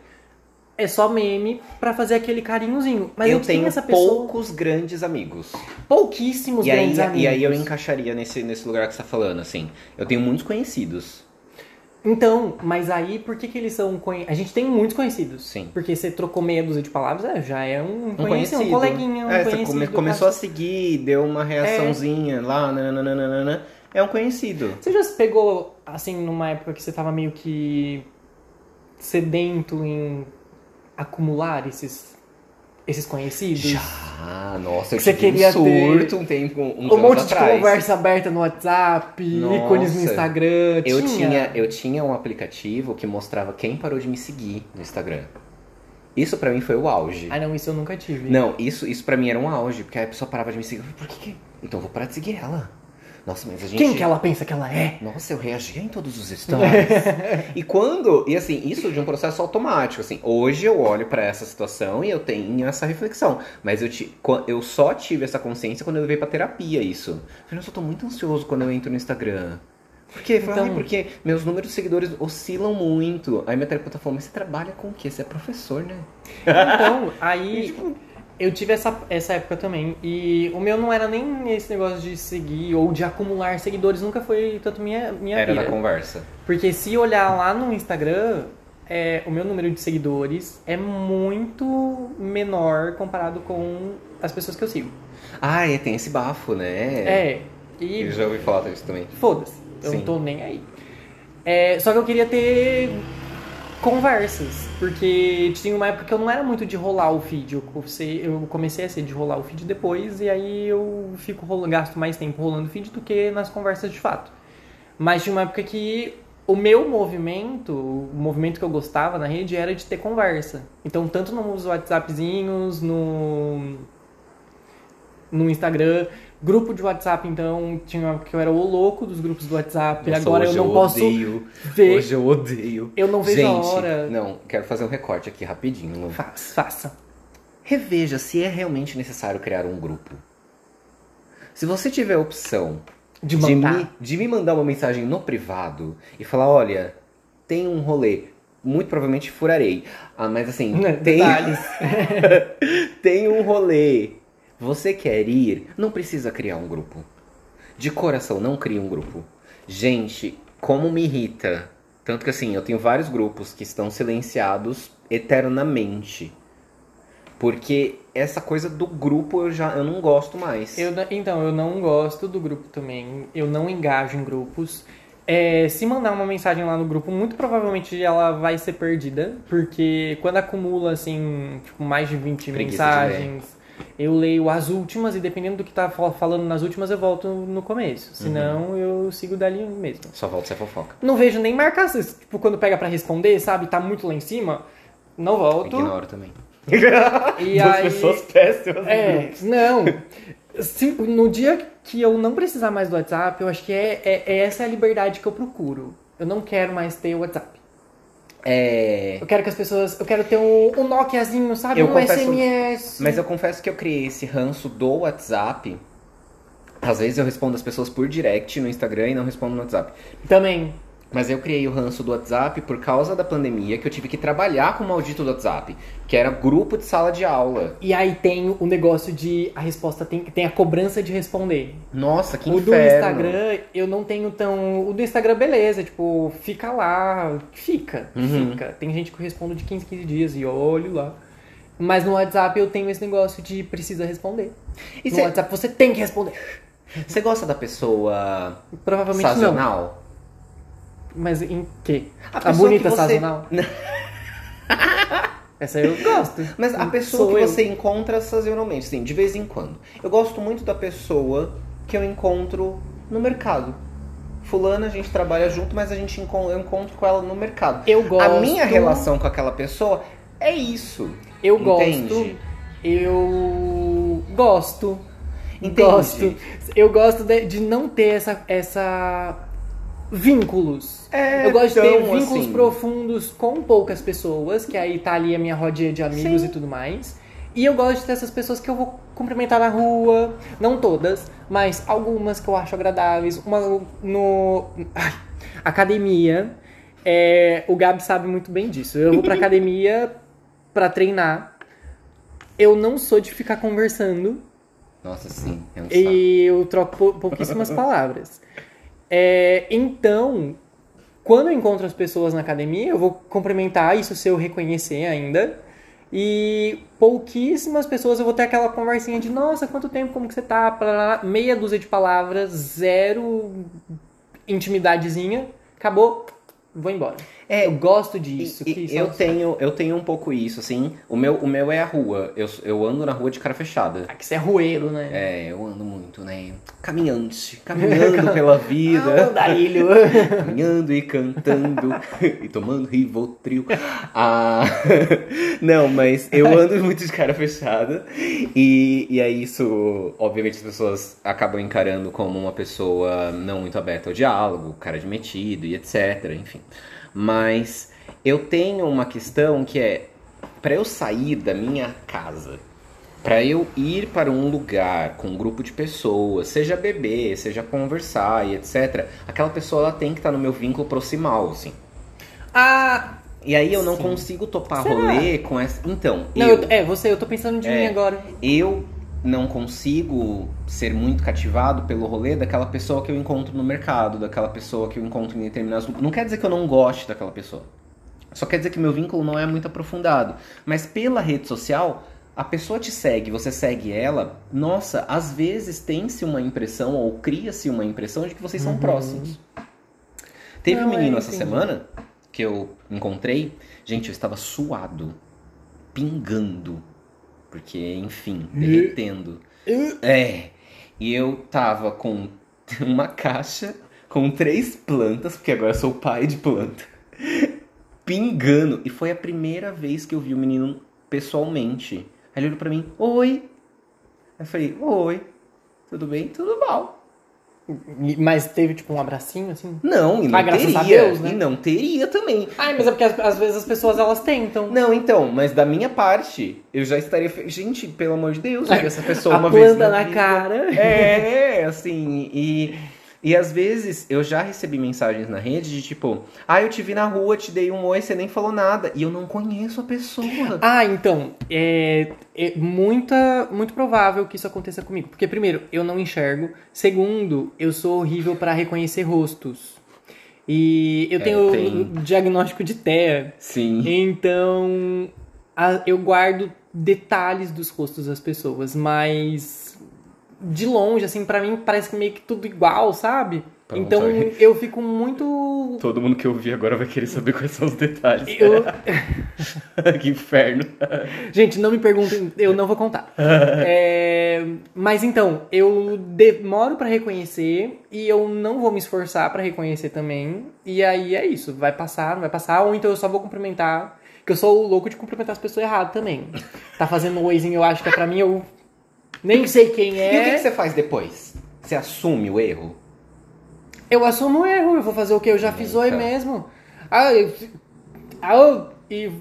é só meme pra fazer aquele carinhozinho. Mas eu tenho essa pessoa, poucos grandes amigos. pouquíssimos E aí, grandes amigos. e aí eu encaixaria nesse, nesse lugar que você tá falando, assim. Eu tenho muitos conhecidos. Então, mas aí por que que eles são conhecidos? A gente tem muitos conhecidos. Sim. Porque você trocou meia dúzia de palavras, é, já é um, Um conhecido, um coleguinha, um é, você conhecido. come- começou a seguir, deu uma reaçãozinha lá, nananana. É um conhecido. Você já se pegou, assim, numa época que você tava meio que sedento em acumular esses, esses conhecidos? Já, nossa, eu Você tive queria um surto um tempo, um anos monte de atrás. conversa aberta no WhatsApp, Nossa. ícones no Instagram. Eu tinha, eu tinha um aplicativo que mostrava quem parou de me seguir no Instagram. Isso pra mim foi o auge. Ah, não, isso eu nunca tive. Não, isso, isso pra mim era um auge, porque a pessoa parava de me seguir. Eu falei, Por que que... Então eu vou parar de seguir ela. Nossa, mas a gente... Quem que ela pensa que ela é? Nossa, eu reagia em todos os stories. e quando. E assim, isso de um processo automático. Assim, hoje eu olho pra essa situação e eu tenho essa reflexão. Mas eu, quan- eu só tive essa consciência quando eu levei pra terapia isso. Eu falei, nossa, eu tô muito ansioso quando eu entro no Instagram. Por quê? Então- "Ai, porque meus números de seguidores oscilam muito. Aí minha terapeuta falou, mas você trabalha com o quê? Você é professor, né? Então, aí eu tive essa, essa época também. E o meu não era nem esse negócio de seguir ou de acumular seguidores, nunca foi tanto minha, minha Era vida. da conversa. Porque se olhar lá no Instagram, é, o meu número de seguidores é muito menor comparado com as pessoas que eu sigo. Ah, é, tem esse bafo, né? É, e Eu já ouvi falar disso também. foda-se, eu Sim. não tô nem aí. É, só que eu queria ter conversas, porque tinha uma época que eu não era muito de rolar o feed. Eu comecei, a ser de rolar o feed depois, e aí eu fico rolando, gasto mais tempo rolando o feed do que nas conversas de fato. Mas tinha uma época que o meu movimento, o movimento que eu gostava na rede era de ter conversa. Então, tanto nos WhatsAppzinhos, no, no Instagram, grupo de WhatsApp, então, tinha que eu era o louco dos grupos do WhatsApp. Nossa, Agora eu não posso Odeio. ver. Hoje eu odeio. Eu não vejo a Gente, hora. Não, quero fazer um recorte aqui rapidinho. Lu. Faça, faça. Reveja se é realmente necessário criar um grupo. Se você tiver a opção De de me, de me mandar uma mensagem no privado e falar, olha, tem um rolê, muito provavelmente furarei. Ah, mas assim, tem, Detalhes. tem um rolê. Você quer ir? Não precisa criar um grupo. De coração, não crie um grupo. Gente, como me irrita. Tanto que assim, eu tenho vários grupos que estão silenciados eternamente. Porque essa coisa do grupo eu já eu não gosto mais. Eu, então, eu não gosto do grupo também. Eu não engajo em grupos. É, se mandar uma mensagem lá no grupo, muito provavelmente ela vai ser perdida. Porque quando acumula, assim, tipo, mais de 20 Preguiça de mensagens, eu leio as últimas e dependendo do que tá fal- falando nas últimas, eu volto no começo. Senão, eu sigo dali mesmo. Só volta se é fofoca. Não vejo nem marcações. Tipo, quando pega pra responder, sabe? Tá muito lá em cima. Não volto. Ignoro também. E Duas aí... pessoas péssimas. É, não. Se- no dia que eu não precisar mais do WhatsApp, eu acho que é, é, é essa a liberdade que eu procuro. Eu não quero mais ter o WhatsApp. É. Eu quero que as pessoas. Eu quero ter um, um Nokiazinho, sabe? Eu um confesso- SMS. Mas eu confesso que eu criei esse ranço do WhatsApp. Às vezes eu respondo as pessoas por direct no Instagram e não respondo no WhatsApp. Também. Mas eu criei o ranço do WhatsApp por causa da pandemia, que eu tive que trabalhar com o maldito do WhatsApp, que era grupo de sala de aula. E aí tem o negócio de. A resposta tem, tem a cobrança de responder. Nossa, que o do inferno. Instagram, eu não tenho tão. O do Instagram, beleza, tipo, fica lá. Fica, Uhum. fica. Tem gente que eu respondo de 15, 15 dias e olho lá. Mas no WhatsApp eu tenho esse negócio de precisa responder. E no cê- WhatsApp você tem que responder. Você gosta da pessoa Provavelmente não. Mas em quê? A A, bonita que você- sazonal? Essa eu gosto. Mas a pessoa Sou que eu. você encontra sazonalmente, assim, de vez em quando. Eu gosto muito da pessoa que eu encontro no mercado. Fulana, a gente trabalha junto, mas a gente encon- eu encontro com ela no mercado. Eu gosto. A minha relação com aquela pessoa é isso. Eu Entende? gosto. Eu gosto. Entende? Gosto. Eu gosto de, de não ter essa, essa vínculos. É eu gosto de ter tão vínculos assim. profundos com poucas pessoas, que aí tá ali a minha rodinha de amigos Sim. e tudo mais. E eu gosto de ter essas pessoas que eu vou cumprimentar na rua, não todas, mas algumas que eu acho agradáveis. Uma no ai, academia, é, o Gabi sabe muito bem disso. Eu vou pra academia pra treinar. Eu não sou de ficar conversando Nossa, sim. É um saco. e eu troco pou- pouquíssimas palavras. É, então, quando eu encontro as pessoas na academia, eu vou cumprimentar, isso se eu reconhecer ainda. E pouquíssimas pessoas eu vou ter aquela conversinha de nossa, quanto tempo, como que você tá? Meia dúzia de palavras, zero intimidadezinha, acabou, vou embora. É, eu gosto disso. E- eu tenho eu tenho um pouco isso, assim. O meu, o meu é a rua. Eu, eu ando na rua de cara fechada. Ah, que você é rueiro, né? É, eu ando muito, né? Caminhante, caminhando pela vida. Ah, andarilho. caminhando e cantando e tomando Rivotril. Ah, não, mas eu ando muito de cara fechada e, e aí isso, obviamente, as pessoas acabam encarando como uma pessoa não muito aberta ao diálogo, cara de metido e etc, enfim. Mas eu tenho uma questão que é, para eu sair da minha casa Pra eu ir para um lugar com um grupo de pessoas, seja beber, seja conversar e etc, aquela pessoa ela tem que estar no meu vínculo proximal, assim. ah, E aí eu não Sim. consigo topar Será? rolê com essa. Então, não, eu, eu- é, você, eu tô pensando de É. mim agora. eu não consigo ser muito cativado pelo rolê daquela pessoa que eu encontro no mercado, daquela pessoa que eu encontro em determinados. Não quer dizer que eu não goste daquela pessoa. Só quer dizer que meu vínculo não é muito aprofundado. Mas pela rede social, a pessoa te segue, você segue ela, nossa, às vezes tem-se uma impressão ou cria-se uma impressão de que vocês são Uhum. próximos. Teve um Não, é, menino essa semana que eu encontrei, gente, eu estava suado, pingando, porque, enfim, derretendo. É, e eu tava com uma caixa com três plantas, porque agora eu sou pai de planta, pingando. E foi a primeira vez que eu vi o menino pessoalmente. Aí ele olhou pra mim, oi. Aí eu falei, oi, tudo bem? Tudo mal. Mas teve tipo um abracinho assim? Não, e não Ah, graças a teria. Deus, né? E não teria também. Ai, mas é porque às, vezes as pessoas elas tentam. Não, então, mas da minha parte, eu já estaria. Gente, pelo amor de Deus, essa pessoa a uma vez. na vida. cara. É, assim, e, e às vezes eu já recebi mensagens na rede de tipo, ah, eu te vi na rua, te dei um oi, você nem falou nada. E eu não conheço a pessoa. Ah, então, é, é muita, muito provável que isso aconteça comigo. Porque, primeiro, eu não enxergo. Segundo, eu sou horrível pra reconhecer rostos. E eu É, tenho tem. o diagnóstico de TEA. Sim. Então, a- eu guardo detalhes dos rostos das pessoas, mas de longe, assim, pra mim parece que meio que tudo igual, sabe? Então eu fico muito. Todo mundo que eu vi agora vai querer saber quais são os detalhes. Eu... que inferno. Gente, não me perguntem, eu não vou contar. É, Mas então, eu demoro pra reconhecer e eu não vou me esforçar pra reconhecer também. E aí é isso, vai passar, não vai passar, ou então eu só vou cumprimentar. Que eu sou o louco de cumprimentar as pessoas errado também. Tá fazendo oizinho, eu acho que é pra mim, eu nem sei quem E o que, que é. você faz depois? Você assume o erro? Eu assumo o erro, eu vou fazer o que? Eu já fiz oi Nunca. mesmo. Ah, eu... ah, e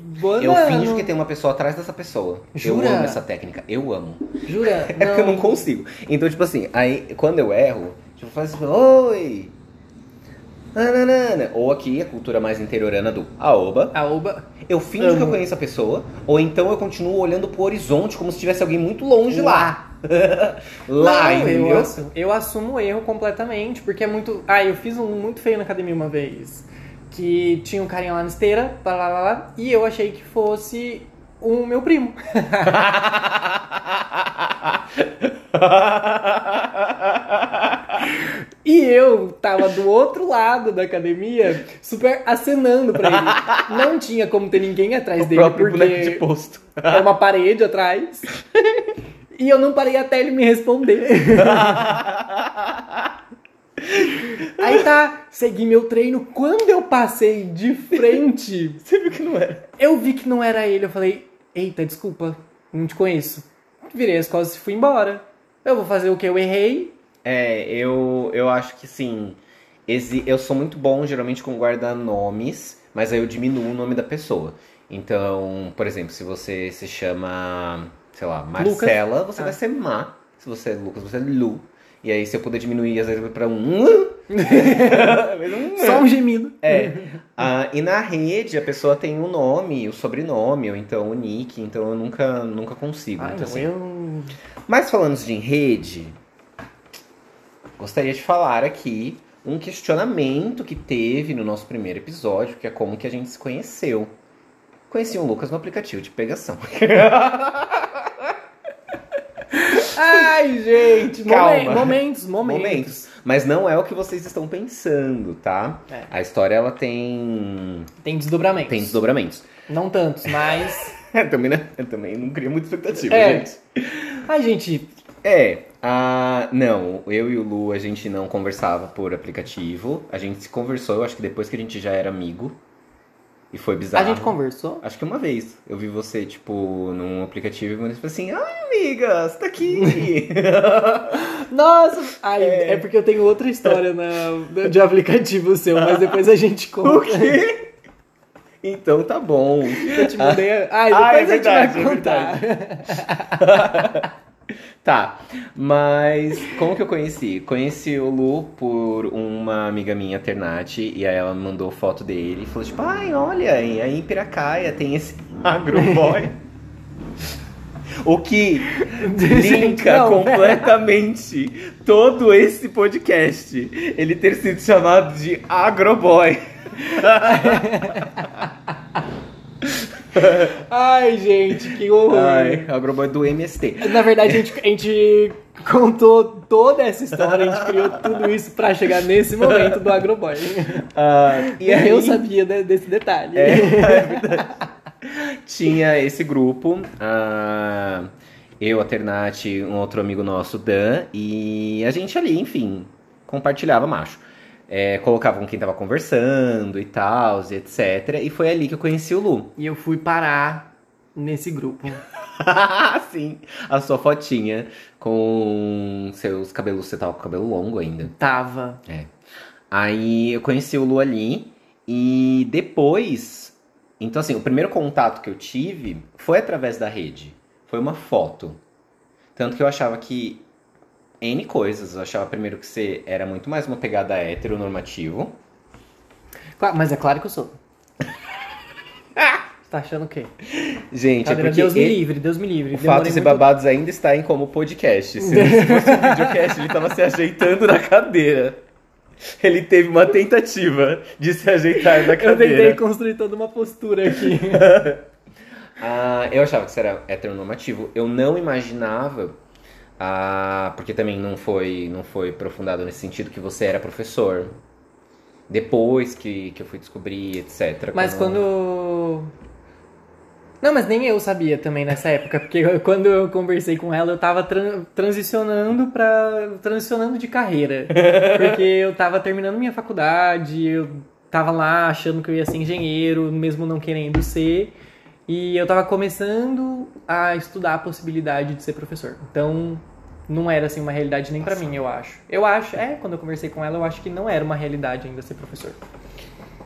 Eu finjo que tem uma pessoa atrás dessa pessoa. Jura? Eu amo essa técnica. Eu amo. Jura? É porque eu não consigo. Então, tipo assim, aí quando eu erro, tipo, faço assim, oi! Nananana. Ou aqui, a cultura mais interiorana do aoba. A Oba... Eu finjo que eu conheço a pessoa, ou então eu continuo olhando pro horizonte como se tivesse alguém muito longe lá. lá, Não, eu, entendeu? assumo, eu assumo o erro completamente, porque é muito. Ah, eu fiz um muito feio na academia uma vez. Que tinha um carinha lá na esteira, lá, lá, lá, lá, e eu achei que fosse o meu primo. E eu tava do outro lado da academia, super acenando pra ele. Não tinha como ter ninguém atrás o dele, boneco de porque posto. é uma parede atrás. E eu não parei até ele me responder. Aí tá, segui meu treino. Quando eu passei de frente, Você viu que não era? eu vi que não era ele. Eu falei, eita, desculpa, não te conheço. Virei as costas e fui embora. Eu vou fazer o que? Eu errei. É, eu, eu acho que sim. Eu sou muito bom, geralmente, com guardar nomes, mas aí eu diminuo o nome da pessoa. Então, por exemplo, se você se chama, sei lá, Marcela, você Ah. vai ser Ma. Se você é Lucas, você é Lu. E aí, se eu puder diminuir, às vezes, pra um. Só um gemido. É. Ah, e na rede, a pessoa tem o nome, o sobrenome, ou então o nick, então eu nunca, nunca consigo. Ah, muito não, assim. eu... Mas falando de rede, gostaria de falar aqui um questionamento que teve no nosso primeiro episódio, que é como que a gente se conheceu. Conheci o Lucas no aplicativo de pegação. Ai, gente, Calma. momen- momentos, momentos. Momentos. Mas não é o que vocês estão pensando, tá? É. A história, ela tem... Tem desdobramentos. Tem desdobramentos. Não tantos, mas. Eu também, não- eu também não crio muita expectativa, É. gente. Ai, gente, É, a... não, eu e o Lu, a gente não conversava por aplicativo. A gente se conversou, eu acho que depois que a gente já era amigo. E foi bizarro. a gente conversou. Acho que uma vez eu vi você, tipo, num aplicativo e você falou assim: Ai, amiga, você tá aqui. Nossa! Ai, É. é. porque eu tenho outra história na, de aplicativo seu, mas depois a gente conta. o quê? Então tá bom. Eu te mandei. a- Ai, depois Ah, é a gente vai verdade, é contar. Tá, mas como que eu conheci? Conheci o Lu por uma amiga minha, Ternati, e aí ela me mandou foto dele e falou tipo, ai, olha, aí em Piracaia tem esse agroboy. o que linka Não, completamente todo esse podcast. Ele ter sido chamado de agroboy. Ai, gente, que horror. Ai, agroboy do MST. Na verdade, a gente, a gente contou toda essa história, a gente criou tudo isso pra chegar nesse momento do Agroboy. Ah, e aí... eu sabia de- desse detalhe. É, é verdade. Tinha esse grupo, ah, eu, a Ternati, um outro amigo nosso, Dan, e a gente ali, enfim, compartilhava macho. É, colocavam quem tava conversando e tal, e etc. E foi ali que eu conheci o Lu. E eu fui parar nesse grupo. Sim, a sua fotinha com seus cabelos, você tava com cabelo longo ainda. Tava. É. Aí eu conheci o Lu ali e depois. Então, assim, o primeiro contato que eu tive foi através da rede. Foi uma foto. Tanto que eu achava que N coisas. Eu achava primeiro que você era muito mais uma pegada heteronormativo. Claro, mas é claro que eu sou. Tá achando o quê? Gente, é porque Deus me livre, Deus me livre. o Fatos e muito- Babados ainda está em como podcast. Se não fosse um videocast, ele tava se ajeitando na cadeira. Ele teve uma tentativa de se ajeitar na Eu cadeira. tentei construir toda uma postura aqui. Ah, eu achava que você era heteronormativo. Eu não imaginava, ah, porque também não foi, não foi aprofundado nesse sentido, que você era professor. Depois que, que eu fui descobrir, etc. Mas como- quando. Não, mas nem eu sabia também nessa época, porque eu- quando eu conversei com ela, eu tava tran- transicionando para transicionando de carreira. Porque eu tava terminando minha faculdade, eu tava lá achando que eu ia ser engenheiro, mesmo não querendo ser, e eu tava começando a estudar a possibilidade de ser professor. Então, não era assim uma realidade nem pra mim, eu acho. Eu acho, é, quando eu conversei com ela, eu acho que não era uma realidade ainda ser professor.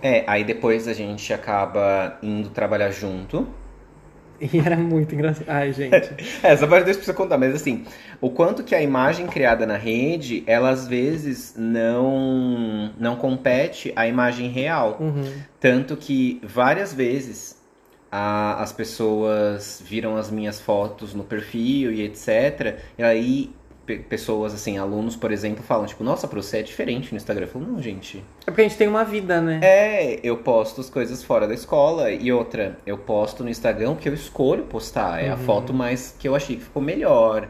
É, aí depois a gente acaba indo trabalhar junto. E era muito engraçado. Ai, gente. É, essa parte pra você contar, mas assim, o quanto que a imagem criada na rede, ela às vezes não, não compete à imagem real. Uhum. Tanto que várias vezes a- as pessoas viram as minhas fotos no perfil e etc. E aí pe- pessoas, assim, alunos, por exemplo, falam, tipo, nossa, pra você é diferente no Instagram. Eu falo, não, gente. É porque a gente tem uma vida, né? É, eu posto as coisas fora da escola. E outra, eu posto no Instagram porque eu escolho postar. É a Uhum. foto mais que eu achei que ficou melhor.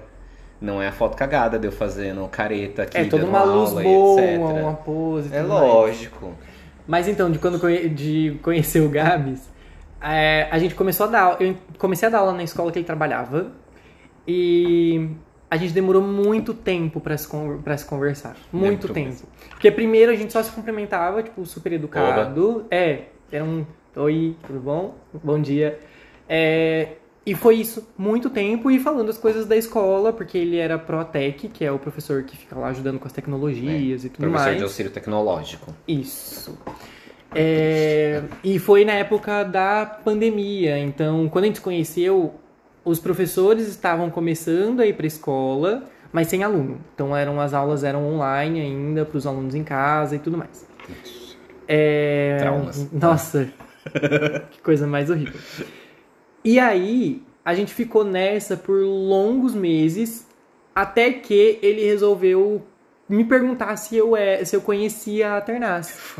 Não é a foto cagada de eu fazendo careta aqui, É toda uma luz boa, uma pose. É tudo mais. lógico. Mas então, de quando conhe- de conhecer o Gabs, é, a gente começou a dar. Eu comecei a dar aula na escola que ele trabalhava. E a gente demorou muito tempo pra se, con- pra se conversar. Muito tempo. mesmo. Porque primeiro a gente só se cumprimentava, tipo, super educado. É, era um oi, tudo bom? Bom dia. É, e foi isso, muito tempo, e falando as coisas da escola, porque ele era Protec, que é o professor que fica lá ajudando com as tecnologias e tudo Professor mais. de auxílio tecnológico. Isso. É, e foi na época da pandemia, então quando a gente conheceu, os professores estavam começando a ir para escola, mas sem aluno. Então eram as aulas eram online ainda para os alunos em casa e tudo mais. É, Traumas. Nossa, que coisa mais horrível. E aí a gente ficou nessa por longos meses até que ele resolveu me perguntar se eu é, se eu conhecia a Ternaz.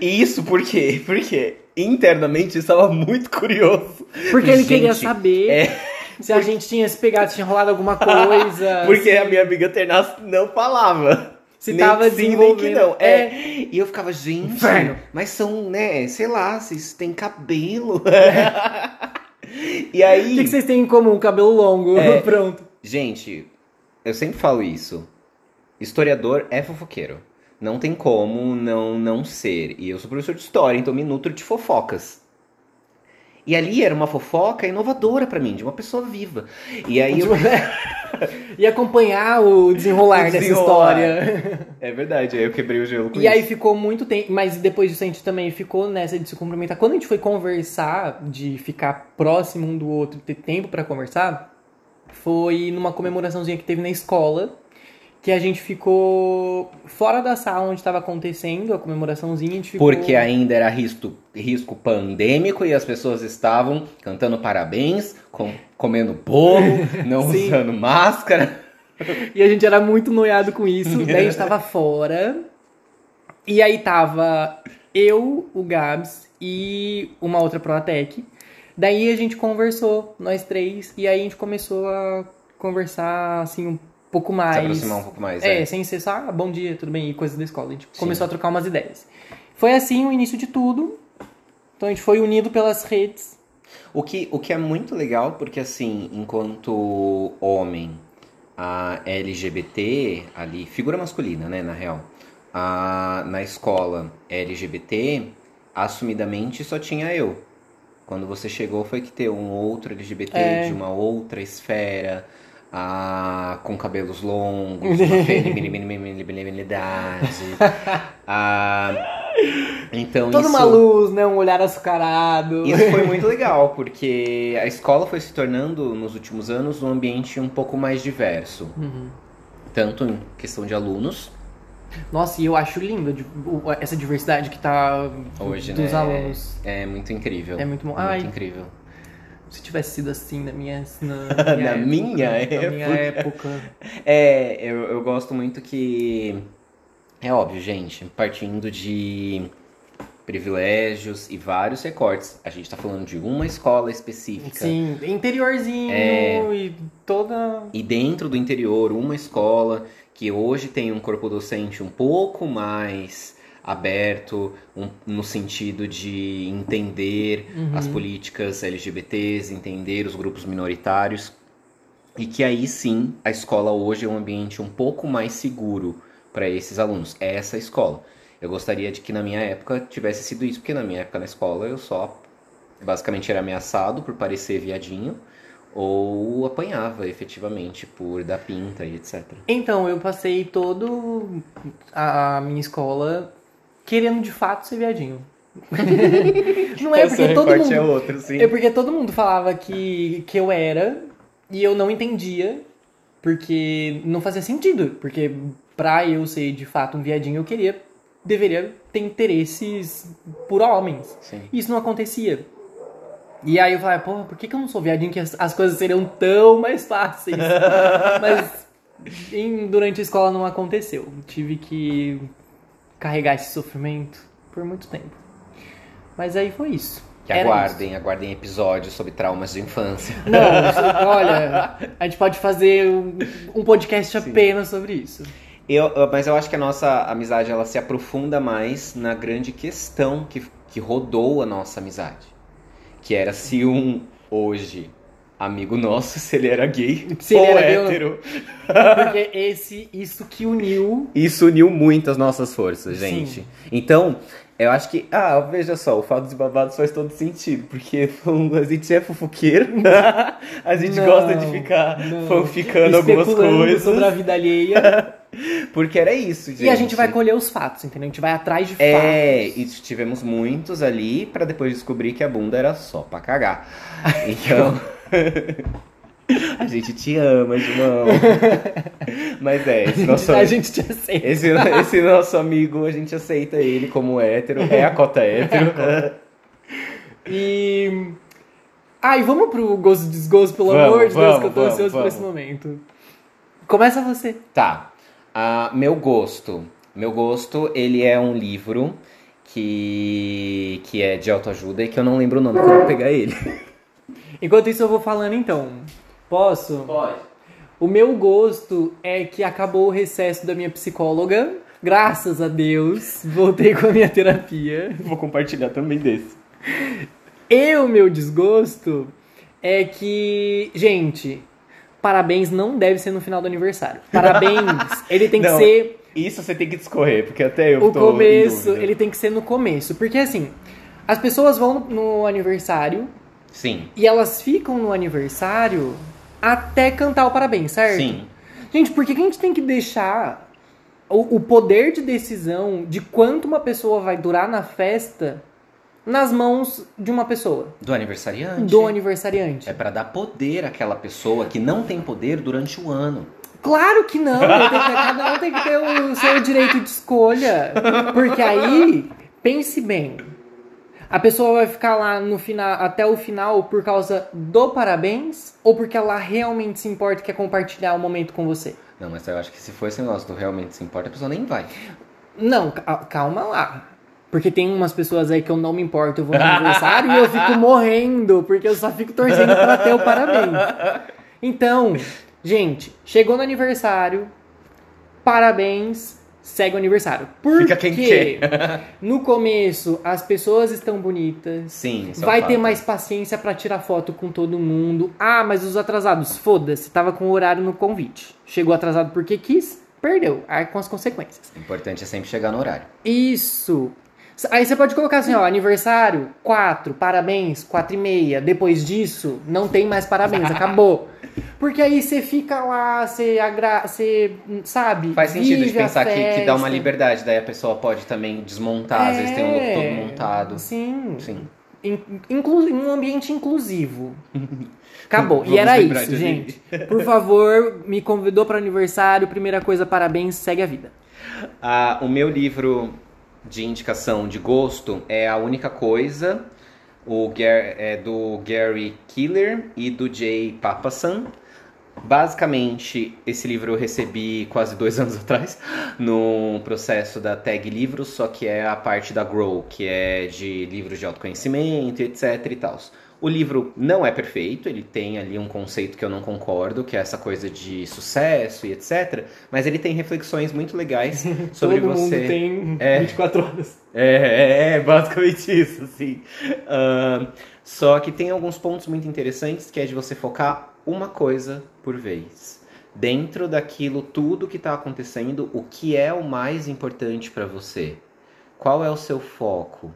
E isso por quê? Porque internamente eu estava muito curioso. Porque ele Gente, queria saber. é. se a gente tinha se pegado, se tinha rolado alguma coisa. Porque se- a minha amiga Ternas não falava. Se nem tava que sim, nem que não. É. E eu ficava, gente, Inferno. mas são, né, sei lá, vocês têm cabelo. e O aí. que, que vocês têm em comum? Cabelo longo. É. Pronto. Gente, eu sempre falo isso. Historiador é fofoqueiro. Não tem como não não ser. E eu sou professor de história, então me nutro de fofocas. E ali era uma fofoca inovadora pra mim, de uma pessoa viva. E aí eu... e acompanhar o desenrolar O dessa desenrolar. história. É verdade, aí eu quebrei o gelo com E aí isso. ficou muito tempo, mas depois disso a gente também ficou nessa de se cumprimentar. Quando a gente foi conversar, de ficar próximo um do outro, ter tempo pra conversar, foi numa comemoraçãozinha que teve na escola, que a gente ficou fora da sala onde estava acontecendo a comemoraçãozinha, a gente ficou... Porque ainda era risco, risco pandêmico e as pessoas estavam cantando parabéns, com- comendo bolo, não usando máscara. E a gente era muito noiado com isso. Daí a gente tava fora. E aí tava eu, o Gabs e uma outra Proatec. Daí a gente conversou, nós três, e aí a gente começou a conversar assim um pouco mais. Se aproximar um pouco mais. É, é. sem ser só, ah, bom dia, tudo bem, e coisa da escola. A gente começou a trocar umas ideias. Foi assim o início de tudo. Então a gente foi unido pelas redes. O que, o que é muito legal, porque assim, enquanto homem, a LGBT, ali, figura masculina, né, na real, a, na escola LGBT, assumidamente só tinha eu. Quando você chegou foi que ter um outro LGBT É. de uma outra esfera, ah, com cabelos longos, uma feminilidade. ah, então Toda isso... uma luz, né? Um olhar açucarado. Isso foi muito legal, porque a escola foi se tornando, nos últimos anos, um ambiente um pouco mais diverso. Uhum. Tanto em questão de alunos, Nossa, e eu acho lindo essa diversidade que tá hoje, dos né? alunos. É muito incrível. É muito bom. Muito Ai. incrível. Se tivesse sido assim na minha, na Na minha Na minha época. época. É, eu, eu gosto muito que. É óbvio, gente, partindo de privilégios e vários recortes. A gente tá falando de uma escola específica. Sim, interiorzinho É. e toda. E dentro do interior, uma escola que hoje tem um corpo docente um pouco mais aberto, um- no sentido de entender as políticas LGBTs, entender os grupos minoritários. E que aí sim, a escola hoje é um ambiente um pouco mais seguro para esses alunos. É essa escola. Eu gostaria de que na minha época tivesse sido isso, porque na minha época na escola eu só basicamente era ameaçado por parecer viadinho ou apanhava efetivamente por dar pinta e etc. Então, eu passei todo a minha escola querendo de fato ser viadinho. Não é porque todo mundo. é outro. É porque todo mundo falava que, que eu era e eu não entendia, porque não fazia sentido. Porque pra eu ser de fato um viadinho, eu queria, deveria ter interesses por homens. Sim. E isso não acontecia. E aí eu falei, porra, por que, que eu não sou viadinho que as, as coisas seriam tão mais fáceis? Mas em- durante a escola não aconteceu. Tive que carregar esse sofrimento por muito tempo. Mas aí foi isso. Que Era aguardem, aguardem episódios sobre traumas de infância. isso. Não, isso- olha, a gente pode fazer um, um podcast apenas sobre isso. Eu- mas eu acho que a nossa amizade ela se aprofunda mais na grande questão que, que rodou a nossa amizade. Que era se um hoje amigo nosso, se ele era gay Se ou ele era hétero. Porque esse, isso que uniu. Isso uniu muito as nossas forças, Sim. gente. Então, eu acho que. Ah, veja só, o fato de babados faz todo sentido. Porque a gente é fofoqueiro, a gente Não, gosta de ficar não. fanficando algumas coisas. sobre a vida alheia. Porque era isso, gente. E a gente vai colher os fatos, entendeu? A gente vai atrás de É, fatos. e tivemos muitos ali pra depois descobrir que a bunda era só pra cagar. Então. a gente te ama, João. Mas é, esse nosso, A gente te aceita. esse, esse nosso amigo, a gente aceita ele como hétero. É a cota hétero. E. Ai, vamos pro gozo e desgosto, pelo Vamos, amor de Deus, vamos, que eu tô vamos, ansioso por vamos. esse momento. Começa você. Tá. Ah, meu gosto. Meu gosto, ele é um livro que, que é de autoajuda e que eu não lembro o nome, que eu vou pegar ele. Enquanto isso, eu vou falando então. Posso? Pode. O meu gosto é que acabou o recesso da minha psicóloga. Graças a Deus, voltei com a minha terapia. Vou compartilhar também desse. E o meu desgosto é que, gente, parabéns não deve ser no final do aniversário. Parabéns, ele tem que Não, ser Isso você tem que discorrer, porque até eu o tô começo, em dúvida. ele tem que ser no começo, porque assim, as pessoas vão no aniversário Sim, e elas ficam no aniversário até cantar o parabéns, certo? sim. Gente, por que a gente tem que deixar o, o poder de decisão de quanto uma pessoa vai durar na festa nas mãos de uma pessoa, Do aniversariante. do aniversariante? É pra dar poder àquela pessoa que não tem poder durante o ano. Claro que não! Cada um tem que ter o seu direito de escolha. Porque aí, pense bem. A pessoa vai ficar lá no final, até o final por causa do parabéns ou porque ela realmente se importa e quer compartilhar o momento com você? Não, mas eu acho que se for esse negócio do realmente se importa, a pessoa nem vai. Não, ca- calma lá. Porque tem umas pessoas aí que eu não me importo, eu vou no aniversário e eu fico morrendo, porque eu só fico torcendo pra ter o parabéns. Então, gente, chegou no aniversário, parabéns, segue o aniversário. Por Fica quem quê? No começo, as pessoas estão bonitas. Sim, isso é um Vai fato. ter mais paciência pra tirar foto com todo mundo. Ah, mas os atrasados, foda-se, tava com o horário no convite. Chegou atrasado porque quis, perdeu. Arca com as consequências. O importante é sempre chegar no horário. Isso. Aí você pode colocar assim, ó, aniversário, 4, parabéns, 4 e meia. Depois disso, não tem mais parabéns, acabou. Porque aí você fica lá, você, agra... você sabe, Faz sentido de pensar que, que dá uma liberdade, daí a pessoa pode também desmontar, às vezes tem um look todo montado. É, Sim. Sim. In- inclu- um ambiente inclusivo. Acabou. e Vamos era lembrar isso, gente. Por favor, me convidou para aniversário. Primeira coisa, parabéns, segue a vida. Ah, o meu livro de indicação de gosto é A Única Coisa, o é do Gary Killer e do Jay Papasan. Basicamente, esse livro eu recebi quase dois anos atrás, no processo da Tag Livros, só que é a parte da Grow, que é de livros de autoconhecimento, etc e tal. O livro não é perfeito, ele tem ali um conceito que eu não concordo, que é essa coisa de sucesso e etc. Mas ele tem reflexões muito legais sobre Todo você. mundo tem É. 24 horas. É, é, é basicamente isso, assim. Ahn, só que tem alguns pontos muito interessantes que é de você focar uma coisa por vez. Dentro daquilo tudo que está acontecendo, o que é o mais importante para você? Qual é o seu foco?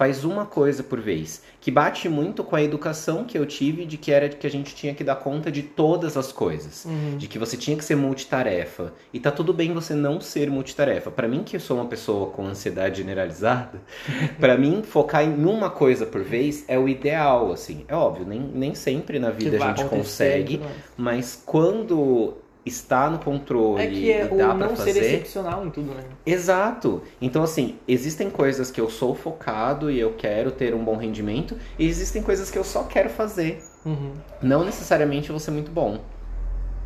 Faz uma coisa por vez, que bate muito com a educação que eu tive de que era de que a gente tinha que dar conta de todas as coisas de que você tinha que ser multitarefa. E tá tudo bem você não ser multitarefa. Pra mim que eu sou uma pessoa com ansiedade generalizada, pra mim focar em uma coisa por vez é o ideal, assim. É óbvio, nem, nem sempre na vida a gente consegue, mas quando está no controle É que é e dá pra não ser fazer, excepcional em tudo, né? Exato. Então, assim, existem coisas que eu sou focado e eu quero ter um bom rendimento, e existem coisas que eu só quero fazer. Uhum. Não necessariamente eu vou ser muito bom.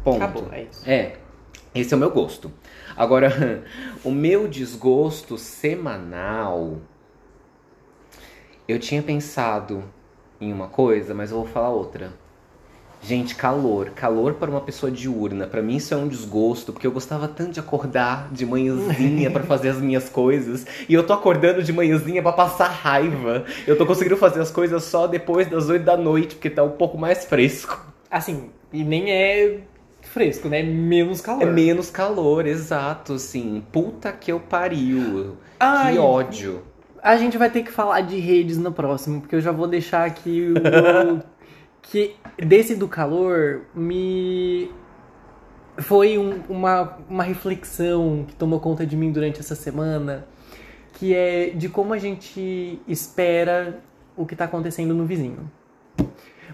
Ponto. Acabou, é isso. É, esse é o meu gosto. Agora, o meu desgosto semanal. Eu tinha pensado em uma coisa, mas eu vou falar outra. Gente, calor. Calor para uma pessoa diurna. Para mim isso é um desgosto, porque eu gostava tanto de acordar de manhãzinha para fazer as minhas coisas. E eu tô acordando de manhãzinha para passar raiva. Eu tô conseguindo fazer as coisas só depois das 8 da noite, porque tá um pouco mais fresco. Assim, e nem é fresco, né? Menos calor. É menos calor, exato, assim. Puta que eu pariu. Ai. Que ódio. A gente vai ter que falar de redes no próximo, porque eu já vou deixar aqui o. que desse do calor me. Foi um- uma, uma reflexão que tomou conta de mim durante essa semana, que é de como a gente espera o que tá acontecendo no vizinho.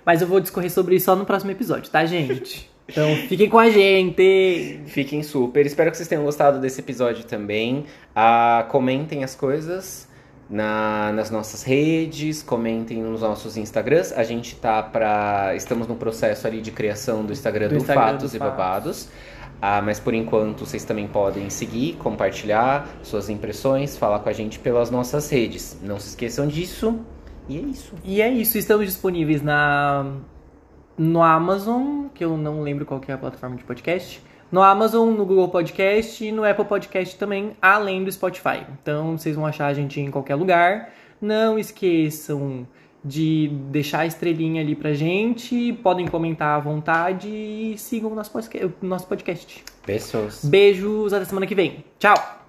Mas eu vou discorrer sobre isso só no próximo episódio, tá, gente? Então fiquem com a gente! Fiquem super. Espero que vocês tenham gostado desse episódio também. Ah, comentem as coisas na- nas nossas redes, comentem nos nossos Instagrams. A gente tá pra. Estamos no processo ali de criação do Instagram Do do, Instagram Fatos do e Fatos. Babados. Ah, mas por enquanto vocês também podem seguir, compartilhar suas impressões, falar com a gente pelas nossas redes. Não se esqueçam disso. E é isso. E é isso, estamos disponíveis na no Amazon, que eu não lembro qual que é a plataforma de podcast. No Amazon, no Google Podcast e no Apple Podcast também, além do Spotify. Então vocês vão achar a gente em qualquer lugar. Não esqueçam de deixar a estrelinha ali pra gente. Podem comentar à vontade e sigam o nosso podcast. Nosso podcast. Beijos. Beijos, até semana que vem. Tchau!